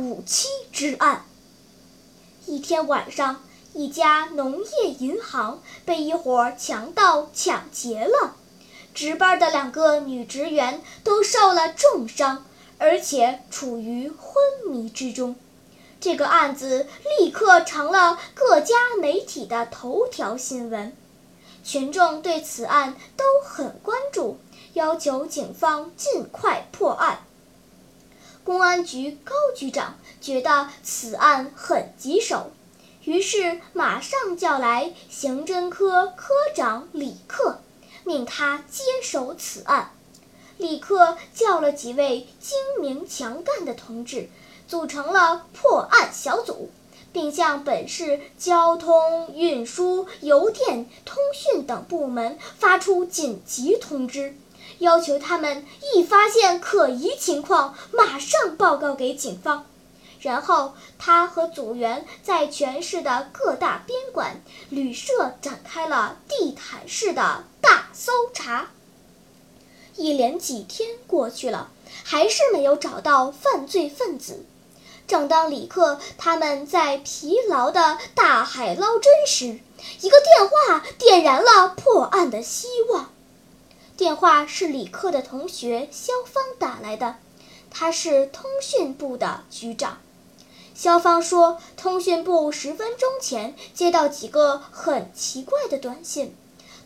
五七之案。一天晚上，一家农业银行被一伙强盗抢劫了。值班的两个女职员都受了重伤，而且处于昏迷之中。这个案子立刻成了各家媒体的头条新闻，群众对此案都很关注，要求警方尽快破案。公安局高局长觉得此案很棘手，于是马上叫来刑侦科科长李克。命他接手此案，李克叫了几位精明强干的同志，组成了破案小组，并向本市交通运输、邮电、通讯等部门发出紧急通知，要求他们一发现可疑情况，马上报告给警方。然后，他和组员在全市的各大宾馆、旅社展开了地毯式的大搜查。一连几天过去了，还是没有找到犯罪分子。正当李克他们在疲劳的大海捞针时，一个电话点燃了破案的希望。电话是李克的同学肖芳打来的，他是通讯部的局长。肖芳说，通讯部十分钟前接到几个很奇怪的短信，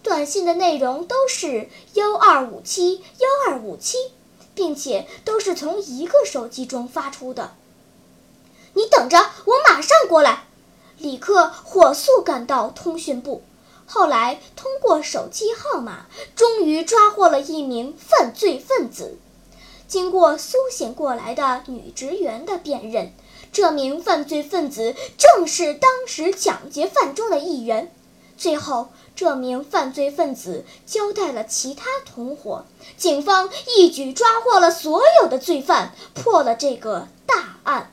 短信的内容都是幺二五七幺二五七，并且都是从一个手机中发出的。你等着，我马上过来。李克火速赶到通讯部，后来通过手机号码，终于抓获了一名犯罪分子。经过苏醒过来的女职员的辨认。这名犯罪分子正是当时抢劫犯中的一员。最后，这名犯罪分子交代了其他同伙，警方一举抓获了所有的罪犯，破了这个大案。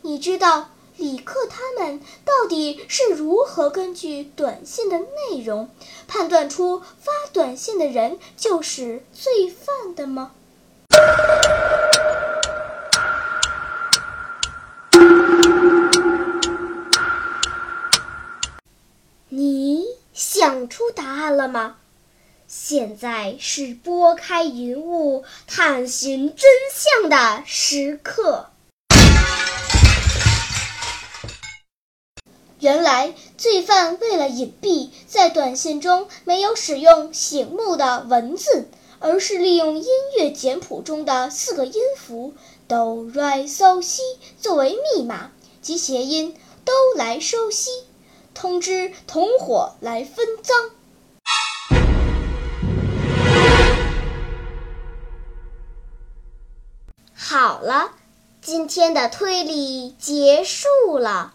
你知道李克他们到底是如何根据短信的内容判断出发短信的人就是罪犯的吗？你想出答案了吗？现在是拨开云雾探寻真相的时刻。原来，罪犯为了隐蔽，在短信中没有使用醒目的文字，而是利用音乐简谱中的四个音符哆来嗦西作为密码及谐音“都来收西”。通知同伙来分赃。好了，今天的推理结束了。